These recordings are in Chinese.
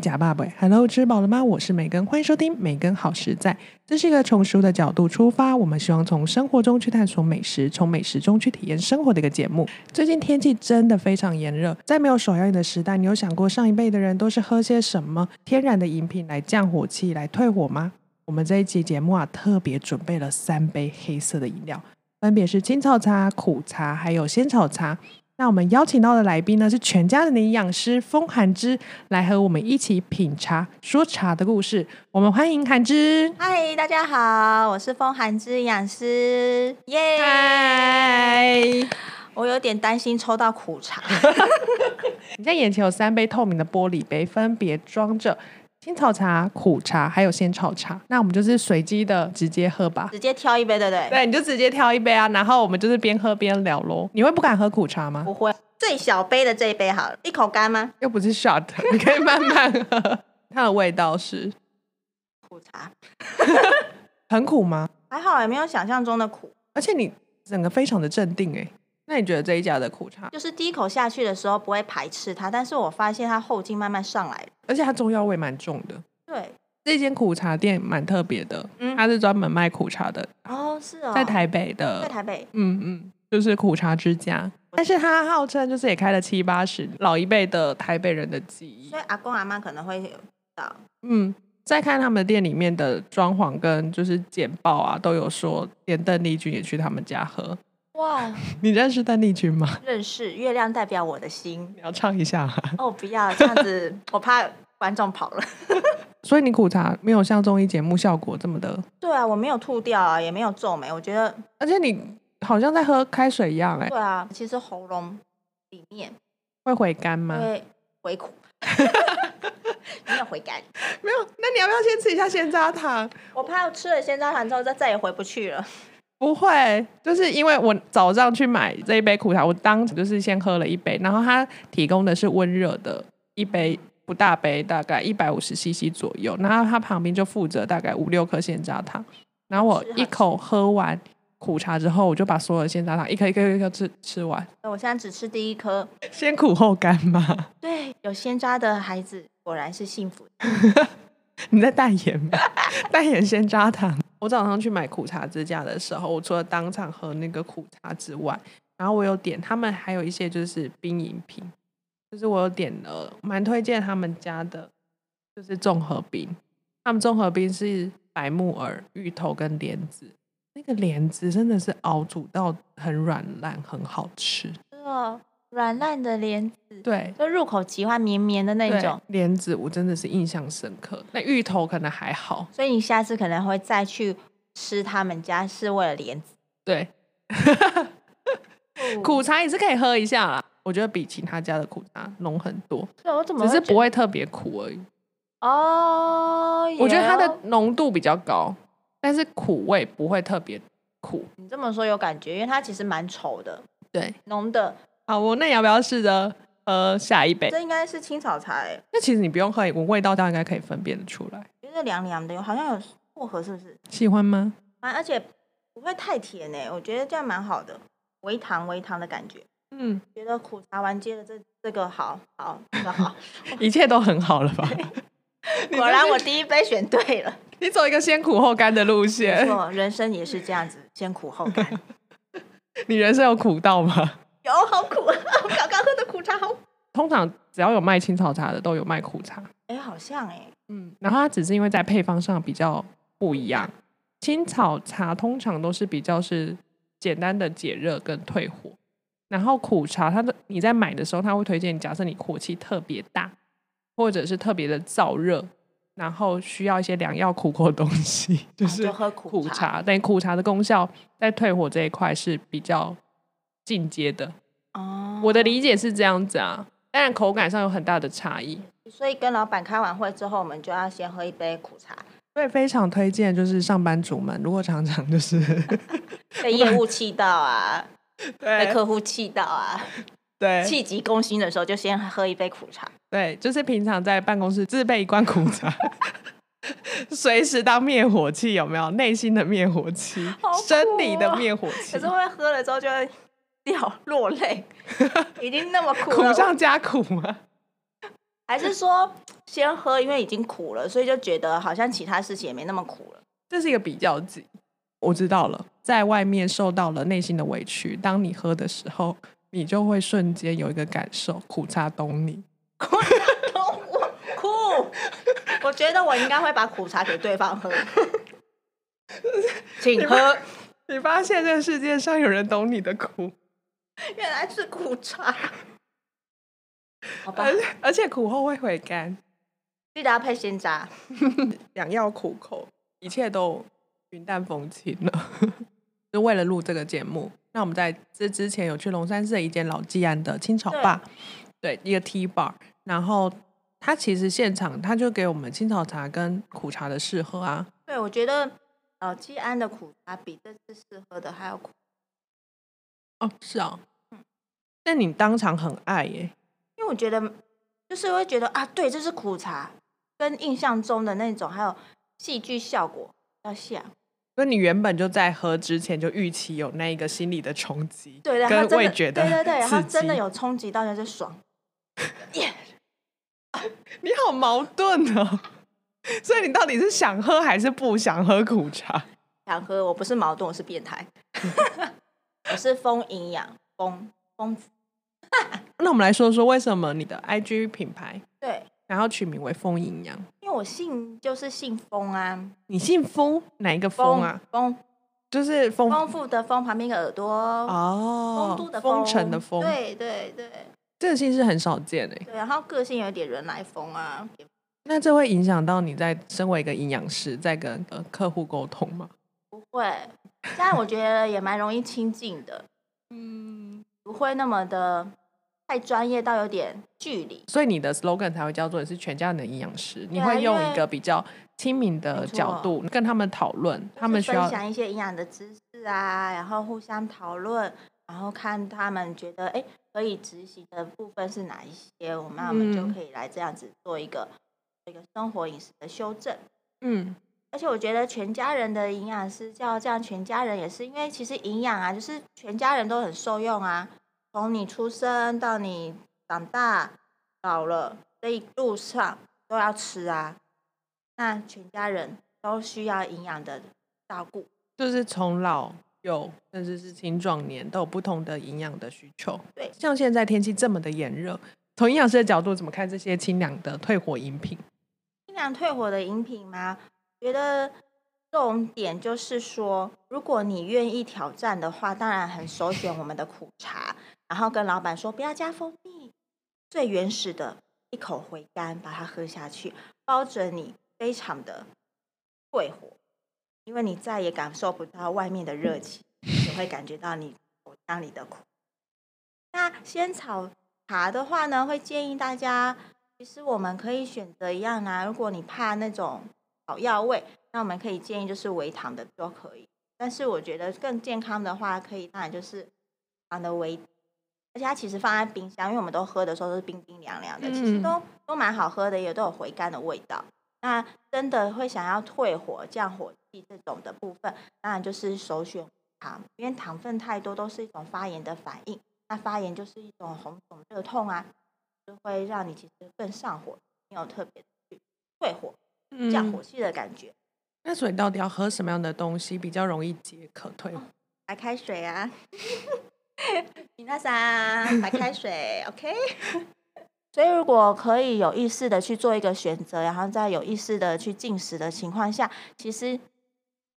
假爸爸，Hello，吃饱了吗？我是美根，欢迎收听美根好实在。这是一个从食物的角度出发，我们希望从生活中去探索美食，从美食中去体验生活的一个节目。最近天气真的非常炎热，在没有手摇饮的时代，你有想过上一辈的人都是喝些什么天然的饮品来降火气、来退火吗？我们这一期节目啊，特别准备了三杯黑色的饮料，分别是青草茶、苦茶，还有仙草茶。那我们邀请到的来宾呢，是全家人的营养师风寒之，来和我们一起品茶说茶的故事。我们欢迎寒之。嗨，大家好，我是风寒之营养师，耶！嗨，我有点担心抽到苦茶，你在眼前有三杯透明的玻璃杯，分别装着青草茶、苦茶还有仙草茶。那我们就是随机的直接喝吧。直接挑一杯，对不对？对，你就直接挑一杯啊，然后我们就是边喝边聊喽。你会不敢喝苦茶吗？不会，最小杯的这一杯好了，一口干吗？又不是 shot，你可以慢慢喝。它的味道是苦茶 很苦吗？还好，也没有想象中的苦。而且你整个非常的镇定哎。那你觉得这一家的苦茶，就是第一口下去的时候不会排斥它，但是我发现它后劲慢慢上来了。而且它中药味蛮重的。对，这间苦茶店蛮特别的，嗯它是专门卖苦茶的，哦，是哦，在台北的在，台北，嗯嗯，就是苦茶之家。但是它号称就是也开了七八十，老一辈的台北人的记忆所。以阿公阿妈可能会有到。嗯，再看他们店里面的装潢跟就是简报啊，都有说连邓丽君也去他们家喝。哇，你认识邓丽君吗？认识月亮代表我的心。你要唱一下、啊。哦，不要这样子，我怕观众跑了。所以你苦茶没有像综艺节目效果这么的，对啊，我没有吐掉啊，也没有皱眉，我觉得而且你好像在喝开水一样、哎，对啊，其实喉咙里面会回甘吗？会回苦，没有回甘。没有，那你要不要先吃一下鲜榨糖？我怕吃了鲜榨糖之后，再再也回不去了。不会，就是因为我早上去买这一杯苦茶，我当时就是先喝了一杯，然后它提供的是温热的一杯不大杯，大概一百五十 CC 左右，然后它旁边就附着大概五六颗鲜榨糖，然后我一口喝完苦茶之后，我就把所有的鲜榨糖一颗一颗一颗吃吃完，我现在只吃第一颗。先苦后甘嘛。对，有鲜渣的孩子果然是幸福。你在代言吗？代言鲜榨糖。我早上去买苦茶支架的时候，我除了当场喝那个苦茶之外，然后我有点他们还有一些就是冰饮品，就是我有点了，蛮推荐他们家的，就是综合冰。他们综合冰是白木耳、芋头跟莲子，那个莲子真的是熬煮到很软烂，很好吃。软烂的莲子，对，就入口即化绵绵的那对种。莲子我真的是印象深刻。那芋头可能还好，所以你下次可能会再去吃他们家，是为了莲子。对。苦，茶也是可以喝一下啦，我觉得比其他家的苦茶浓很多，对我怎么只是不会特别苦而已。哦？我觉得它的浓度比较高，但是苦味不会特别苦。你这么说有感觉，因为它其实蛮稠的，对，浓的。好，我那你要不要试着喝下一杯？这应该是青草茶哎，那其实你不用喝，我味道，大概应该可以分辨得出来。觉得凉凉的，好像有薄荷，是不是？喜欢吗？啊，而且不会太甜哎，我觉得这样蛮好的，微糖微糖的感觉。嗯，觉得苦茶完接的这这个好好这个好，一切都很好了吧？果然我第一杯选对了。你走一个先苦后甘的路没线，错，人生也是这样子，先苦后甘。你人生有苦到吗？有好苦啊！我刚刚喝的苦茶好苦，通常只要有卖青草茶的，都有卖苦茶。哎，好像哎，嗯，然后它只是因为在配方上比较不一样。青草茶通常都是比较是简单的解热跟退火，然后苦茶它的你在买的时候，它会推荐你，假设你火气特别大，或者是特别的燥热，然后需要一些良药苦口的东西，就是苦茶。但苦茶的功效在退火这一块是比较进阶的。哦。我的理解是这样子啊，当然口感上有很大的差异。所以跟老板开完会之后，我们就要先喝一杯苦茶，所以非常推荐，就是上班族们如果常常就是 被业务气到啊，被客户气到啊，对气急攻心的时候，就先喝一杯苦茶。对，就是平常在办公室自备一罐苦茶，随时当灭火器，有没有？内心的灭火器生理的哦灭火器可是，会喝了之后就会掉落泪？已经那么苦了，苦上加苦吗？还是说先喝，因为已经苦了，所以就觉得好像其他事情也没那么苦了。这是一个比较级。我知道了，在外面受到了内心的委屈，当你喝的时候，你就会瞬间有一个感受，苦茶懂你。苦茶懂我苦，我觉得我应该会把苦茶给对方喝，请喝。你发现这个世界上有人懂你的苦，原来是苦茶。好吧，而且苦后会回甘，记得要配鲜榨，良药苦口，一切都。云淡风轻了，就为了录这个节目。那我们在这之前有去龙山寺的一间老纪安的青草吧，对，一个 T bar。然后他其实现场他就给我们青草茶跟苦茶的试喝啊。对，我觉得老纪安的苦茶比这次试喝的还要苦。哦，是啊。嗯。但你当场很爱耶，因为我觉得就是会觉得啊，对，这是苦茶，跟印象中的那种还有戏剧效果要像。所以你原本就在喝之前就预期有那一个心理的冲击，对，跟味觉的，对对对，然后真的有冲击到就是爽，耶！你好矛盾哦，所以你到底是想喝还是不想喝苦茶？想喝，我不是矛盾，我是变态，我是疯营养疯疯子。那我们来说说为什么你的 IG 品牌对。然后取名为“风营养”，因为我姓就是姓风啊。你姓风，哪一个风啊？风就是丰丰富的丰，旁边一个耳朵哦。丰都的丰城的丰，对对对。这个姓是很少见诶。对，然后个性有点人来疯啊。那这会影响到你在身为一个营养师，在跟呃客户沟通吗？不会，但我觉得也蛮容易亲近的。嗯，不会那么的。太专业到有点距离，所以你的 slogan 才会叫做你“是全家人的营养师”。你会用一个比较亲民的角度跟他们讨论，他们需要分享一些营养的知识啊，然后互相讨论，然后看他们觉得哎可以执行的部分是哪一些，我们我们就可以来这样子做一个一个生活饮食的修正。嗯，而且我觉得全家人的营养师叫这样，全家人也是因为其实营养啊，就是全家人都很受用啊。从你出生到你长大老了这一路上都要吃啊，那全家人都需要营养的照顾，就是从老幼甚至是青壮年都有不同的营养的需求。对，像现在天气这么的炎热，从营养师的角度怎么看这些清凉的退火饮品？清凉退火的饮品吗？觉得重点就是说，如果你愿意挑战的话，当然很首选我们的苦茶。然后跟老板说不要加蜂蜜，最原始的一口回甘，把它喝下去，包准你非常的退火，因为你再也感受不到外面的热气，只会感觉到你口腔里的苦。那仙草茶的话呢，会建议大家，其实我们可以选择一样啊。如果你怕那种草药味，那我们可以建议就是微糖的都可以。但是我觉得更健康的话，可以当然就是糖的微。而且它其实放在冰箱，因为我们都喝的时候都是冰冰凉凉的，其实都都蛮好喝的，也都有回甘的味道。那真的会想要退火、降火气这种的部分，当然就是首选糖，因为糖分太多都是一种发炎的反应。那发炎就是一种红肿热痛啊，就会让你其实更上火，没有特别去退火、降火气的感觉。那所以到底要喝什么样的东西比较容易解渴退火？白开水啊。米娜桑，白开水，OK。所以如果可以有意识的去做一个选择，然后在有意识的去进食的情况下，其实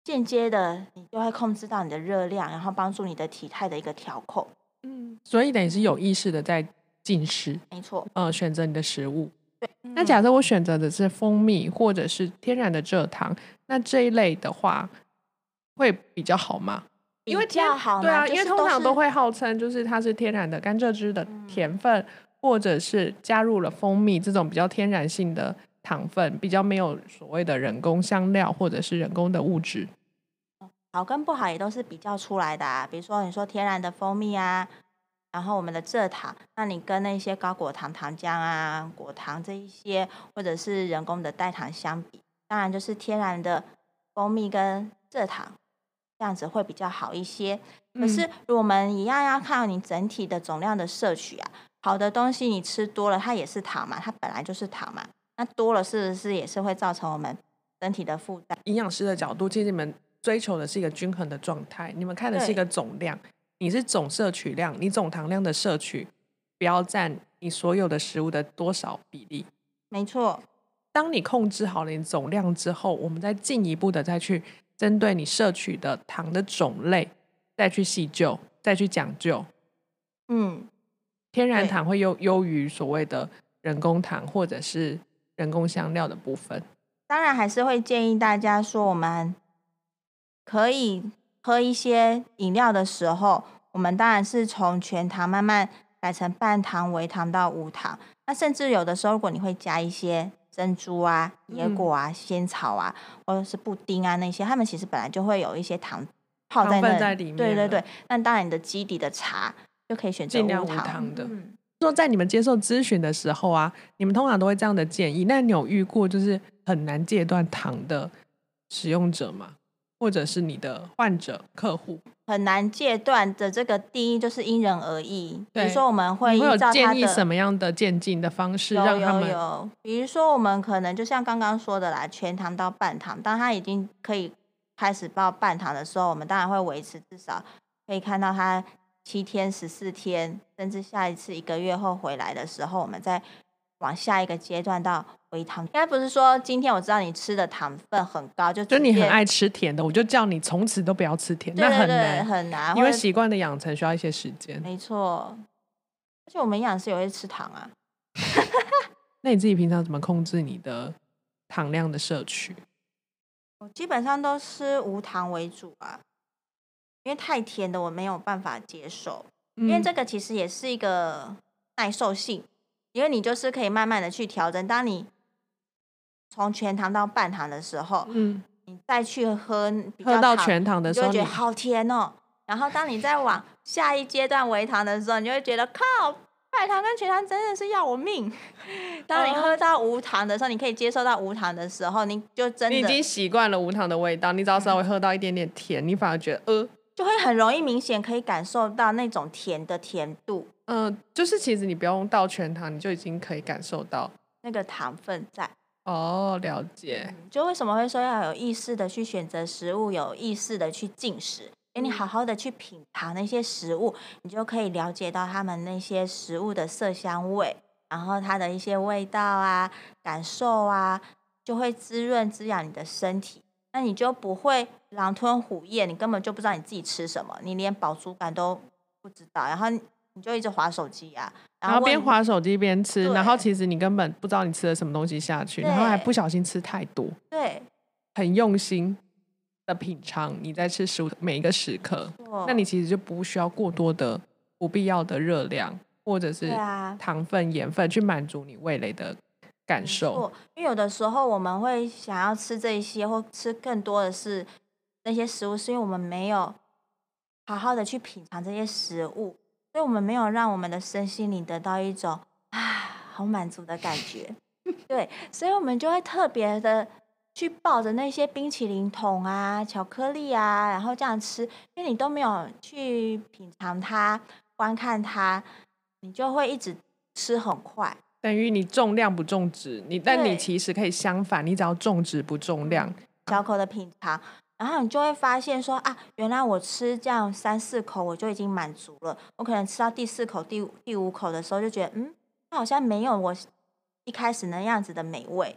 间接的你就会控制到你的热量，然后帮助你的体态的一个调控。嗯，所以等于是有意识的在进食，没错。嗯，选择你的食物。对。那假设我选择的是蜂蜜或者是天然的蔗糖，那这一类的话会比较好吗？因为天好对啊，因为通常都会号称就是它是天然的甘蔗汁的甜分，或者是加入了蜂蜜这种比较天然性的糖分，比较没有所谓的人工香料或者是人工的物质。好跟不好也都是比较出来的啊，比如说你说天然的蜂蜜啊，然后我们的蔗糖，那你跟那些高果糖糖浆啊、果糖这一些，或者是人工的代糖相比，当然就是天然的蜂蜜跟蔗糖。这样子会比较好一些。可嗯是我们一样要看你整体的总量的摄取啊。好的东西你吃多了，它也是糖嘛，它本来就是糖嘛，那多了是不是也是会造成我们身体的负担？营养师的角度，其实你们追求的是一个均衡的状态，你们看的是一个总量，你是总摄取量，你总糖量的摄取不要占你所有的食物的多少比例。没错，当你控制好了你总量之后，我们再进一步的再去针对你摄取的糖的种类，再去细究，再去讲究。嗯，天然糖会优优于所谓的人工糖或者是人工香料的部分。当然还是会建议大家说，我们可以喝一些饮料的时候，我们当然是从全糖慢慢改成半糖、微糖到无糖。那甚至有的时候，如果你会加一些珍珠啊、椰嗯果啊、仙草啊，或者是布丁啊那些，他们其实本来就会有一些糖泡在糖分那在里面对对对，那当然你的基底的茶就可以选择无无糖糖的嗯说在你们接受咨询的时候啊，你们通常都会这样的建议。那你有遇过就是很难戒断糖的使用者吗？或者是你的患者客户？很难戒断的这个定义就是因人而异。比对如说，我们会你会有依照他的建议什么样的渐进的方式，有有让他们有，比如说我们可能就像刚刚说的啦，全糖到半糖，当他已经可以开始报半糖的时候，我们当然会维持至少可以看到他七天、十四天，甚至下一次一个月后回来的时候，我们再往下一个阶段到微糖。应该不是说今天我知道你吃的糖分很高，就就你很爱吃甜的，我就叫你从此都不要吃甜，对对对那很难，很难，因为习惯的养成需要一些时间。没错。而且我们营养师也会吃糖啊，那你自己平常怎么控制你的糖量的摄取？我基本上都吃无糖为主啊，因为太甜的我没有办法接受。因为嗯这个其实也是一个耐受性，因为你就是可以慢慢的去调整。当你从全糖到半糖的时候，嗯，你再去喝比较喝到全糖的时候，你你就觉得好甜哦。然后当你再往下一阶段微糖的时候，你就会觉得靠，半糖跟全糖真的是要我命。当你哦喝到无糖的时候，你可以接受到无糖的时候，你就真的你已经习惯了无糖的味道，你只要稍微喝到一点点甜，你反而觉得呃就会很容易明显可以感受到那种甜的甜度，呃，就是其实你不用到全糖，你就已经可以感受到。那个糖分在。哦，了解。就为什么会说要有意识的去选择食物，有意识的去进食，给你好好的去品尝那些食物，你就可以了解到他们那些食物的色香味，然后它的一些味道啊、感受啊，就会滋润滋养你的身体。那你就不会狼吞虎咽，你根本就不知道你自己吃什么，你连饱足感都不知道，然后你就一直划手机啊，然后边问划手机边吃，然后其实你根本不知道你吃了什么东西下去，然后还不小心吃太多，对，很用心的品尝你在吃食物的每一个时刻，那那你其实就不需要过多的不必要的热量或者是糖分、盐分去满足你味蕾的感受。错，因为有的时候我们会想要吃这一些，或吃更多的是那些食物，是因为我们没有好好的去品尝这些食物，所以我们没有让我们的身心灵得到一种啊好满足的感觉。对，所以我们就会特别的去抱着那些冰淇淋桶啊、巧克力啊，然后这样吃，因为你都没有去品尝它、观看它，你就会一直吃很快。等于你重量不重质，你但你其实可以相反，你只要重质不重量，小口的品尝，然后你就会发现说啊，原来我吃这样三四口我就已经满足了。我可能吃到第四口、第五第五口的时候，就觉得嗯，它好像没有我一开始那样子的美味，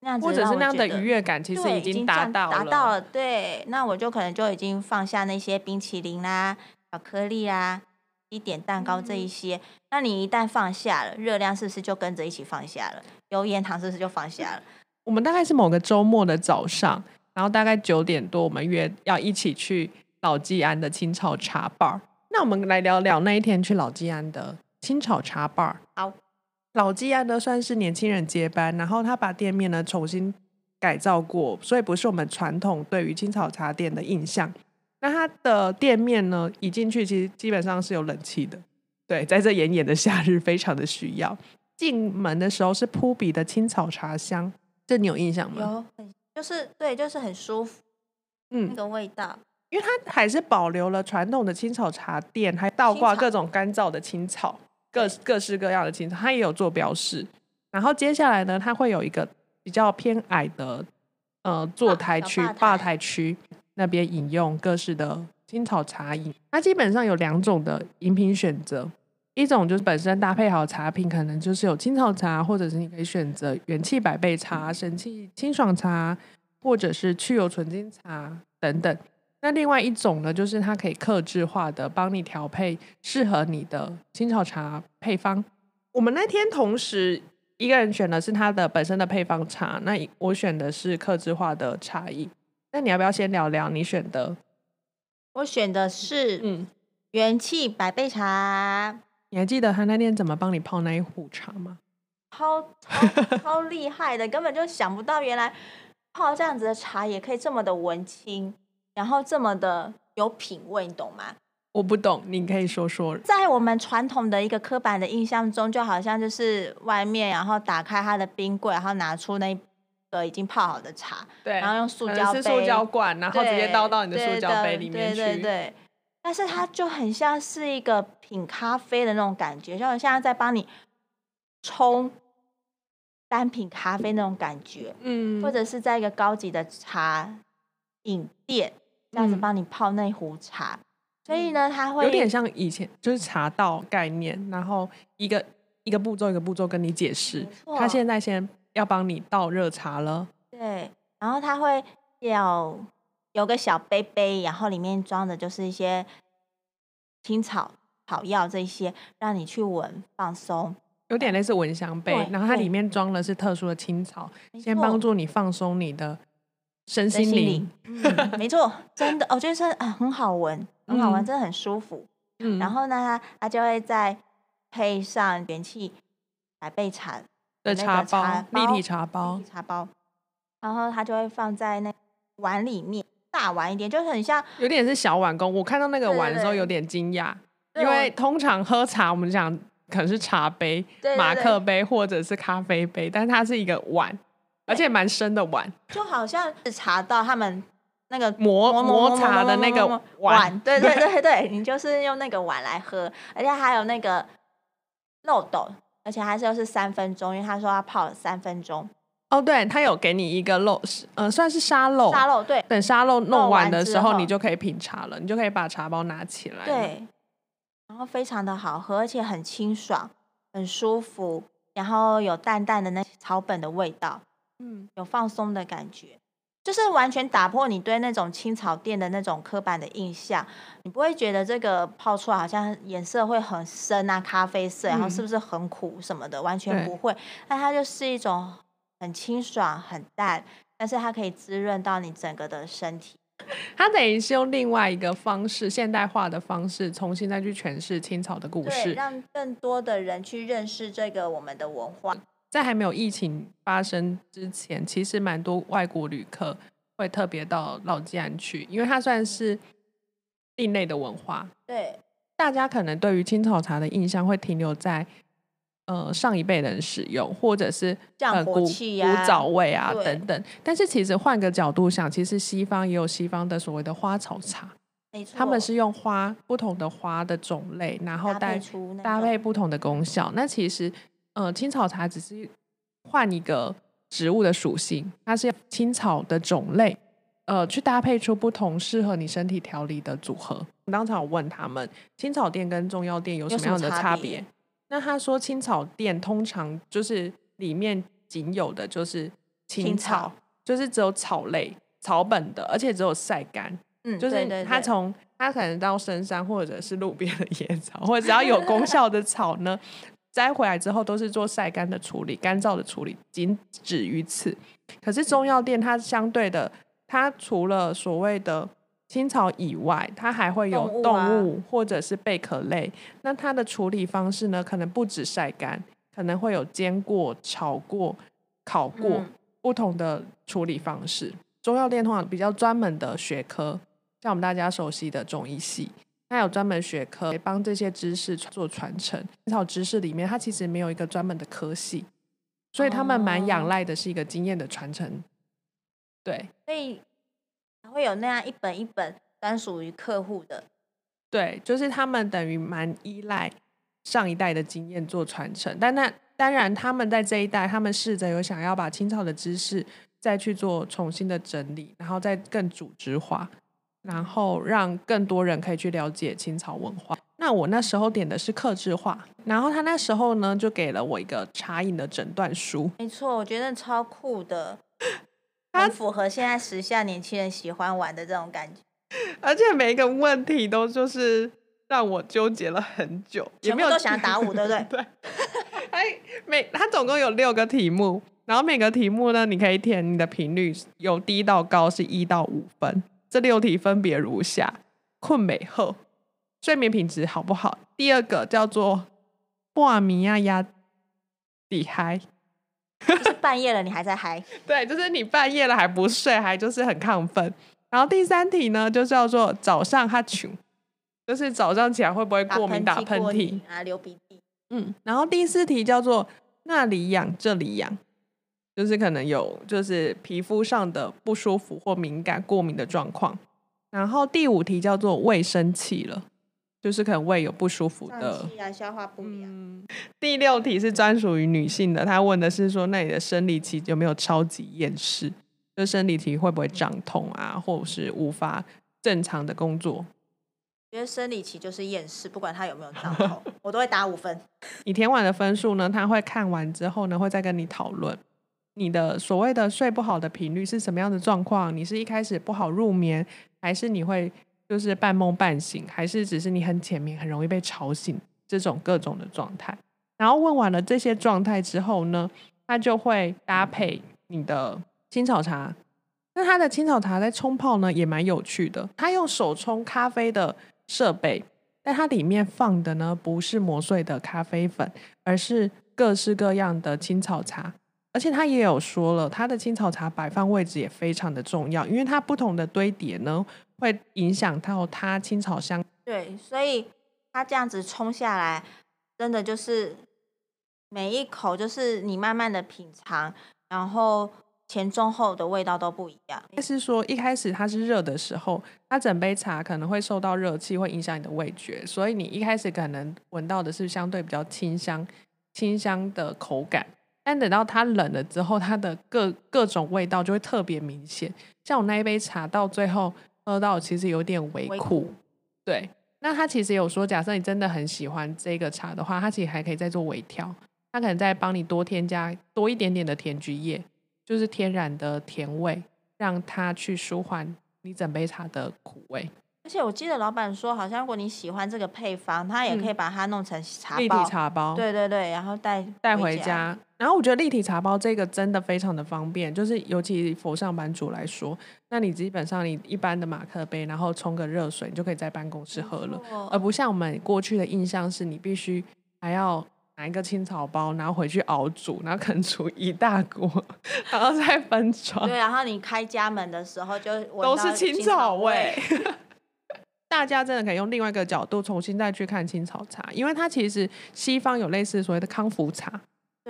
那样子或者是那样的愉悦感，其实对已经达到达到了。对，那我就可能就已经放下那些冰淇淋啦、巧克力啦、一点蛋糕这一些。那你一旦放下了，热量是不是就跟着一起放下了？油盐糖是不是就放下了？我们大概是某个周末的早上，然后大概九点多，我们约要一起去老季安的青草茶 bar。那我们来聊聊那一天去老季安的青草茶 bar。好，老季安呢算是年轻人接班，然后他把店面呢重新改造过，所以不是我们传统对于青草茶店的印象。那他的店面呢，一进去其实基本上是有冷气的，对，在这炎炎的 夏日非常的需要。进门的时候是扑鼻的青草茶香，这你有印象吗？有很就是对，就是很舒服嗯那嗯，个味道。因为它还是保留了传统的青草茶店，还倒挂各种干燥的青草，各各式各样的青草，它也有做标示。然后接下来呢，它会有一个比较偏矮的呃坐台区、吧台区那边饮用各式的青草茶饮。它基本上有两种的饮品选择，一种就是本身搭配好茶品，可能就是有青草茶，或者是你可以选择元气百倍茶、神气清爽茶，或者是去油纯精茶等等。那另外一种呢，就是它可以克制化的帮你调配适合你的青草茶配方。我们那天同时一个人选的是它的本身的配方茶，那我选的是克制化的茶艺。那你要不要先聊聊你选的？我选的是嗯，元气百倍茶，你还记得他那天怎么帮你泡那一壶茶吗？超超 超厉害的，根本就想不到原来泡这样子的茶也可以这么的文青，然后这么的有品味，你懂吗？我不懂，你可以说说。在我们传统的一个刻板的印象中，就好像就是外面，然后打开他的冰柜，然后拿出那个已经泡好的茶，对然后用塑可胶杯，是塑胶罐，然后直接倒到你的塑胶杯里面去。对对对，但是它就很像是一个品咖啡的那种感觉，就好像在帮你冲单品咖啡那种感觉，嗯，或者是在一个高级的茶饮店这样子嗯。帮你泡那壶茶。所以呢，它会有点像以前就是茶道概念，然后一个一个步骤一个步骤跟你解释他现在先要帮你倒热茶了，对，然后他会有有个小杯杯，然后里面装的就是一些青草草药这一些，让你去闻放松。有点类似蚊香杯，然后它里面装的是特殊的青草，先帮助你放松你的身身心灵没错，真的，我觉得是啊，很好闻，很好闻，嗯真的很舒服。嗯然后呢，它它就会再配上元气百倍茶的茶茶包，立体茶包立体，茶包，然后它就会放在那碗里面，大碗一点，就很像有点是小碗公。我看到那个碗的时候有点惊讶，因为通常喝茶我们讲可能是茶杯、对对对马克杯或者是咖啡杯，但是它是一个碗，而且蛮深的碗，就好像是茶到他们那个磨磨磨茶的那个碗。碗，对对对。对，你就是用那个碗来喝，而且还有那个漏斗，而且还是又是三分钟，因为他说要泡三分钟，哦，对，它有给你一个漏，呃，算是沙漏。沙漏对等沙漏弄弄完的时候，你就可以品茶了，你就可以把茶包拿起来。，对，然后非常的好喝，而且很清爽，很舒服，然后有淡淡的那草本的味道，嗯，有放松的感觉，就是完全打破你对那种青草店的那种刻板的印象。你不会觉得这个泡出来好像颜色会很深啊，咖啡色，然后是嗯不是很苦什么的，完全不会。那它就是一种很清爽、很淡，但是它可以滋润到你整个的身体。它等于是用另外一个方式，现代化的方式，重新再去诠释青草的故对，事。让更多的人去认识这个我们的文化。在还没有疫情发生之前，其实蛮多外国旅客会特别到老吉安去，因为它算是另类的文化。对，大家可能对于青草茶的印象会停留在呃上一辈人使用，或者是呃古古早味啊等等。但是其实换个角度想，其实西方也有西方的所谓的花草茶，没错，他们是用花不同的花的种类，然后搭带配出搭配不同的功效。那其实呃青草茶只是换一个植物的属性，它是青草的种类。呃，去搭配出不同适合你身体调理的组合。我当场有问他们，青草店跟中药店有什么样的差别？那他说，青草店通常就是里面仅有的就是青青草，就是只有草类、草本的，而且只有晒干。嗯，就是对对对它从他可能到深山或者是路边的野草，或者只要有功效的草呢，摘回来之后都是做晒干的处理、干燥的处理，仅止于此。可是中药店它相对的，它除了所谓的青草以外，它还会有动动物或者是贝壳类。那它的处理方式呢，可能不止晒干，可能会有煎过、炒过、烤过、嗯不同的处理方式。中药店通常比较专门的学科，像我们大家熟悉的中医系，它有专门学科帮这些知识做传承。青草知识里面，它其实没有一个专门的科系，所以他们蛮仰哦赖的是一个经验的传承。对，所以才会有那样一本一本专属于客户的。对，就是他们等于蛮依赖上一代的经验做传承，但那当然他们在这一代，他们试着有想要把清朝的知识再去做重新的整理，然后再更组织化，然后让更多人可以去了解清朝文化。那我那时候点的是克制化，然后他那时候呢就给了我一个茶饮的诊断书，没错，我觉得超酷的，很符合现在时下年轻人喜欢玩的这种感觉。而且每一个问题都就是让我纠结了很久，也没有都想打五，对不对？对。哎，每它总共有六个题目，然后每个题目呢，你可以填你的频率，由低到高是一到五分。这六题分别如下：困美后，睡眠品质好不好？第二个叫做挂米亚压底嗨，就是半夜了你还在嗨？对，就是你半夜了还不睡，还就是很亢奋。然后第三题呢，就叫做早上哈穷，就是早上起来会不会过敏、打喷嚏啊、流鼻涕。嗯，然后第四题叫做那里痒这里痒，就是可能有就是皮肤上的不舒服或敏感、过敏的状况。然后第五题叫做胃生气了，就是可能胃有不舒服的，啊，消化不良。第六题是专属于女性的，她问的是说，那你的生理期有没有超级厌世？就生理期会不会胀痛啊，或者是无法正常的工作？觉得生理期就是厌世，不管他有没有胀痛，我都会打五分。你填完的分数呢？他会看完之后呢，会再跟你讨论你的所谓的睡不好的频率是什么样的状况。你是一开始不好入眠，还是你会就是半梦半醒，还是只是你很浅眠，很容易被吵醒？这种各种的状态。然后问完了这些状态之后呢，他就会搭配你的。青草茶，那它的青草茶在冲泡呢也蛮有趣的。它用手冲咖啡的设备，但它里面放的呢不是磨碎的咖啡粉，而是各式各样的青草茶。而且它也有说了，它的青草茶摆放位置也非常的重要，因为它不同的堆叠呢会影响到它青草香。对，所以它这样子冲下来，真的就是每一口就是你慢慢的品尝，然后。前中后的味道都不一样。是说一开始它是热的时候，它整杯茶可能会受到热气，会影响你的味觉，所以你一开始可能闻到的是相对比较清香、清香的口感。但等到它冷了之后，它的各各种味道就会特别明显。像我那一杯茶到最后喝到，其实有点微苦。对，那他其实有说，假设你真的很喜欢这个茶的话，他其实还可以再做微调，他可能再帮你多添加多一点点的甜菊叶。就是天然的甜味，让它去舒缓你整杯茶的苦味。而且我记得老板说，好像如果你喜欢这个配方，他也可以把它弄成茶包立体茶包。对对对，然后带带回家。然后我觉得立体茶包这个真的非常的方便，就是尤其佛上班族来说，那你基本上你一般的马克杯，然后冲个热水，你就可以在办公室喝了，而不像我们过去的印象是你必须还要。拿一个青草包，然后回去熬煮，然后可能煮一大锅，然后再分装。对，然后你开家门的时候就都是青草味。大家真的可以用另外一个角度重新再去看青草茶，因为它其实西方有类似所谓的康复茶，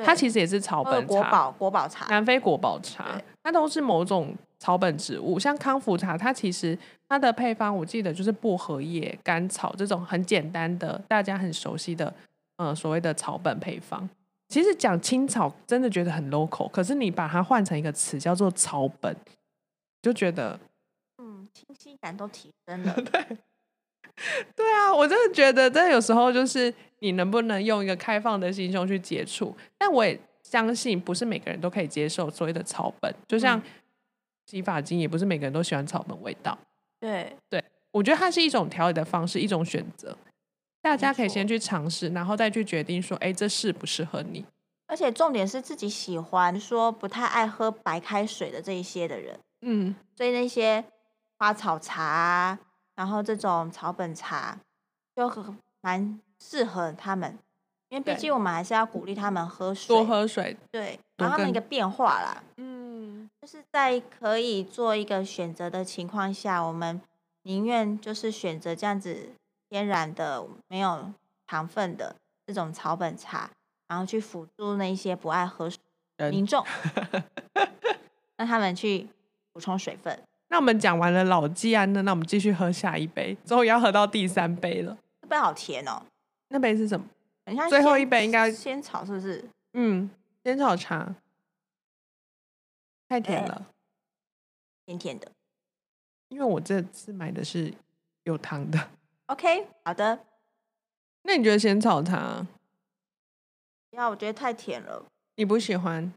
它其实也是草本茶，国宝国宝茶，南非国宝茶，它都是某种草本植物。像康复茶，它其实它的配方我记得就是薄荷叶、甘草这种很简单的，大家很熟悉的。呃，所谓的草本配方，其实讲青草真的觉得很 local，可是你把它换成一个词叫做草本，就觉得嗯，清晰感都提升了。对，对啊，我真的觉得，但有时候就是你能不能用一个开放的心胸去接触？但我也相信，不是每个人都可以接受所谓的草本，就像洗发精，也不是每个人都喜欢草本味道。对，对我觉得它是一种调理的方式，一种选择。大家可以先去尝试，然后再去决定说，哎，这适不适合你。而且重点是自己喜欢，说不太爱喝白开水的这一些的人，嗯，所以那些花草茶，然后这种草本茶，就很蛮适合他们。因为毕竟我们还是要鼓励他们喝水，多喝水，对，然后那个变化啦，嗯，就是在可以做一个选择的情况下，我们宁愿就是选择这样子。天然的没有糖分的这种草本茶，然后去辅助那些不爱喝水民众，让他们去补充水分。那我们讲完了老季安呢，那我们继续喝下一杯，终于要喝到第三杯了。这杯好甜哦，那杯是什么？很像最后一杯应该仙草是不是？嗯，仙草茶，太甜对了。甜甜的。因为我这次买的是有糖的。OK，好的。那你觉得仙草茶不要，我觉得太甜了。你不喜欢？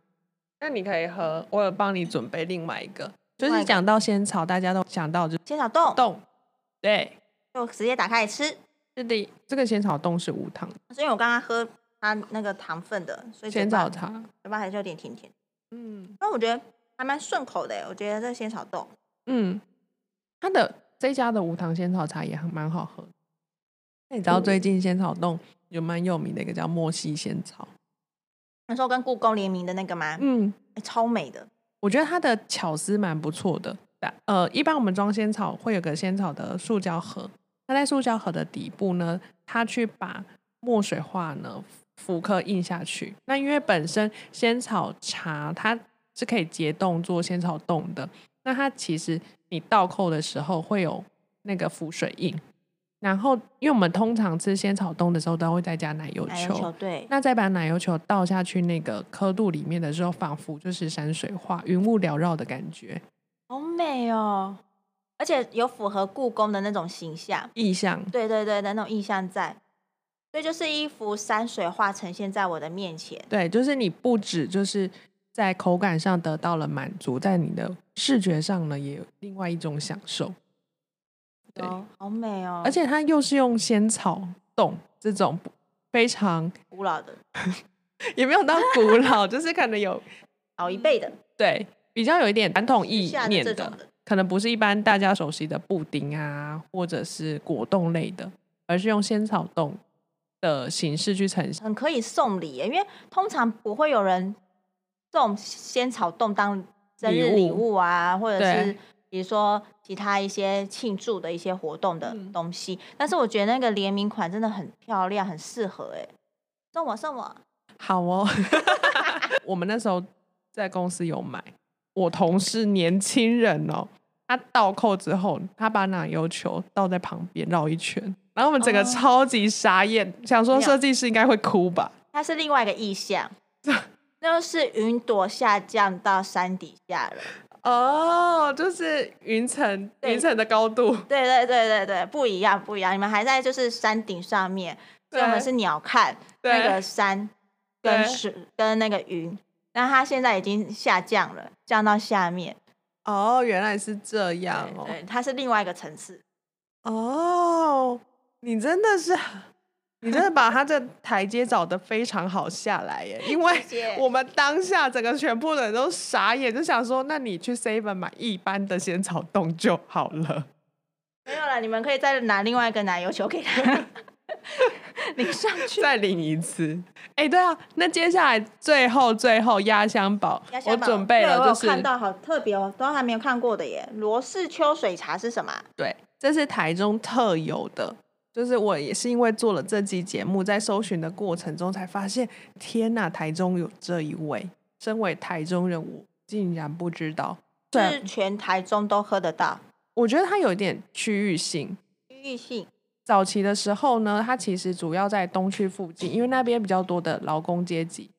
那你可以喝，我有帮你准备另外一个，就是讲到仙草，大家都想到就是仙草冻冻，对，就直接打开来吃，是的，这个仙草冻是无糖的是因为我刚刚喝它那个糖分的，所以嘴仙草茶。嘴巴还是有点甜甜。嗯但我觉得还蛮顺口的耶，我觉得这仙草冻嗯，它的这家的无糖仙草茶也很蛮好喝。那你知道最近仙草冻有蛮有名的一个叫莫西仙草？那时候跟故宫联名的那个吗？嗯，哎超美的。我觉得它的巧思蛮不错的。呃，一般我们装仙草会有个仙草的塑胶盒，那在塑胶盒的底部呢，它去把墨水画呢复刻印下去。那因为本身仙草茶它是可以结冻做仙草冻的，那它其实你倒扣的时候会有那个浮水印。然后，因为我们通常吃仙草冻的时候都会再加奶油奶油球对，那再把奶油球倒下去那个刻度里面的时候，仿佛就是山水画、云雾缭绕的感觉，好美哦，而且有符合故宫的那种形象。意象。对对对的那种意象在，所以就是一幅山水画呈现在我的面前。对，就是你不止就是在口感上得到了满足，在你的视觉上呢，也有另外一种享受。对。哦，好美哦，而且它又是用仙草冻这种非常古老的。也没有到古老，就是可能有 老一辈的。对比较有一点传统意念的，的，可能不是一般大家熟悉的布丁啊，或者是果冻类的，而是用仙草冻的形式去呈现。很可以送礼耶，因为通常不会有人送仙草冻当生日礼物啊，或者是比如说其他一些庆祝的一些活动的嗯东西。但是我觉得那个联名款真的很漂亮，很适合哎，送我送我，好哦，我们那时候在公司有买，我同事年轻人哦，他倒扣之后，他把奶油球倒在旁边绕一圈，然后我们整个哦超级傻眼，想说设计师应该会哭吧？它是另外一个意象。那 就是云朵下降到山底下了，哦，就是云层，云层的高度，对对对对对，不一样不一样。你们还在就是山顶上面，所以我们是鸟看那个山跟水跟那个云，那它现在已经下降了，降到下面。哦，原来是这样哦。对，它是另外一个层次。哦，你真的是，你真的把他这台阶找得非常好下来耶！因为我们当下整个全部人都傻眼，就想说，那你去 seven 买一般的仙草冻就好了。没有了，你们可以再拿另外一个奶油球给他 领上去。再领一次。哎、对啊，那接下来最后最后压箱宝，我准备了，就是有看到好特别哦，都还没有看过的耶。罗氏秋水茶是什么啊？对，这是台中特有的。就是我也是因为做了这期节目，在搜寻的过程中才发现，天呐，台中有这一位。身为台中人，我竟然不知道。是全台中都喝得到，我觉得它有一点区域性。区域性。早期的时候呢，它其实主要在东区附近，因为那边比较多的劳工阶级。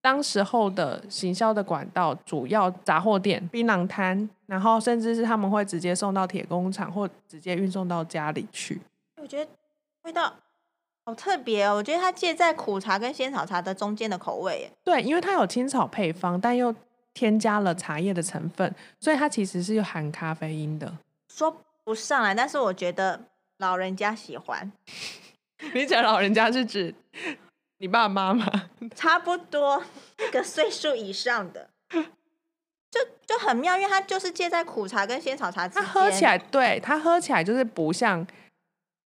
当时候的行销的管道主要杂货店、槟榔摊，然后甚至是他们会直接送到铁工厂，或直接运送到家里去。我觉得味道好特别哦，我觉得它介在苦茶跟仙草茶的中间的口味耶。对，因为它有青草配方，但又添加了茶叶的成分，所以它其实是有含咖啡因的。说不上来，但是我觉得老人家喜欢，你讲老人家是指你爸妈吗？差不多一个岁数以上的，就就很妙，因为它就是介在苦茶跟仙草茶之它间。喝起来，对它喝起来就是不像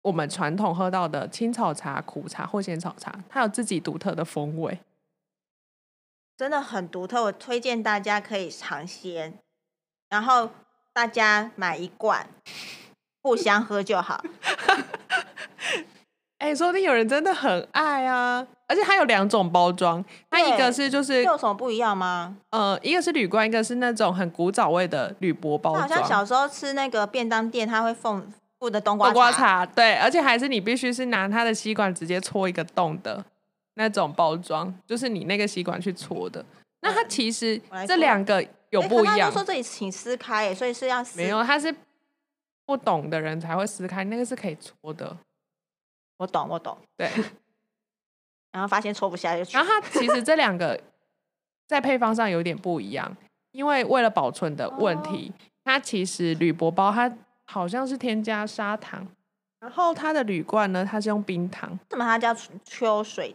我们传统喝到的青草茶、苦茶或仙草茶，它有自己独特的风味。真的很独特，我推荐大家可以尝鲜，然后大家买一罐，互相喝就好。说不定有人真的很爱啊！而且它有两种包装，它一个是就是有什么不一样吗？呃，一个是铝罐，一个是那种很古早味的铝箔包装。好像小时候吃那个便当店，它会放附的冬瓜瓜茶，对，而且还是你必须是拿它的吸管直接戳一个洞的那种包装，就是你那个吸管去戳的。那它其实这两个有不一样。说这里请撕开，所以是要没有，它是不懂的人才会撕开，那个是可以戳的。我懂，我懂，对。然后发现戳不下去。然后它其实这两个在配方上有点不一样，因为为了保存的问题，它其实铝箔包它好像是添加砂糖，然后它的铝罐呢，它是用冰糖。为什么它叫秋水？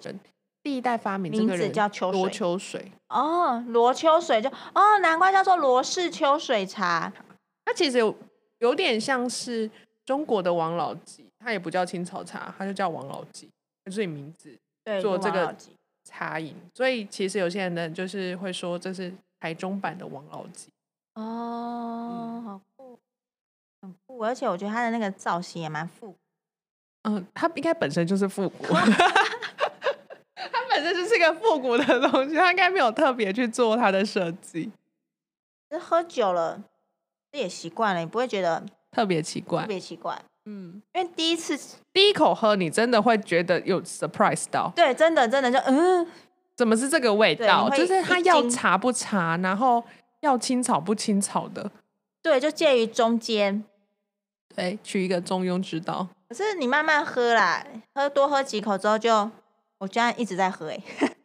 第一代发明名字叫秋罗秋水。哦，罗秋水就哦，难怪叫做罗氏秋水茶。它其实有有点像是中国的王老吉。它也不叫青草茶，它就叫王老吉，就是名字做这个茶饮。所以其实有些人呢，就是会说这是台中版的王老吉。哦，好酷，很酷，而且我觉得它的那个造型也蛮复古。嗯，它应该本身就是复古，它本身就是个复古的东西，它应该没有特别去做它的设计。喝酒了，这也习惯了，你不会觉得特别奇怪？特别奇怪。嗯，因为第一次第一口喝，你真的会觉得有 surprise 到。对，真的真的就嗯，怎么是这个味道？就是它要茶不茶，然后要青草不青草的。对，就介于中间。对，取一个中庸之道。可是你慢慢喝啦，喝多喝几口之后，就我居然一直在喝哎。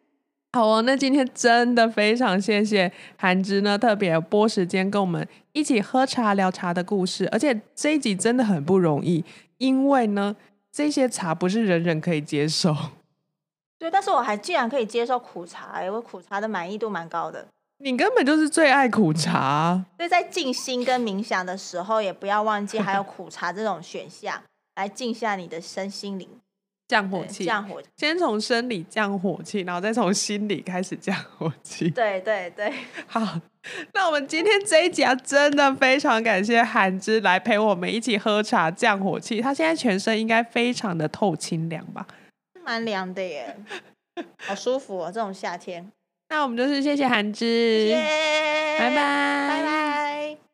好哦，那今天真的非常谢谢韩芝呢，特别播时间跟我们一起喝茶聊茶的故事，而且这一集真的很不容易，因为呢这些茶不是人人可以接受。对，但是我还竟然可以接受苦茶，我苦茶的满意度蛮高的。你根本就是最爱苦茶，所以在静心跟冥想的时候，也不要忘记还有苦茶这种选项，来静下你的身心灵。降火气，降火，先从生理降火气，然后再从心理开始降火气。对对对，好，那我们今天这一集啊，真的非常感谢韩之来陪我们一起喝茶降火气。他现在全身应该非常的透清凉吧？蛮凉的耶，好舒服哦，这种夏天。那我们就是谢谢韩之，拜拜，拜拜。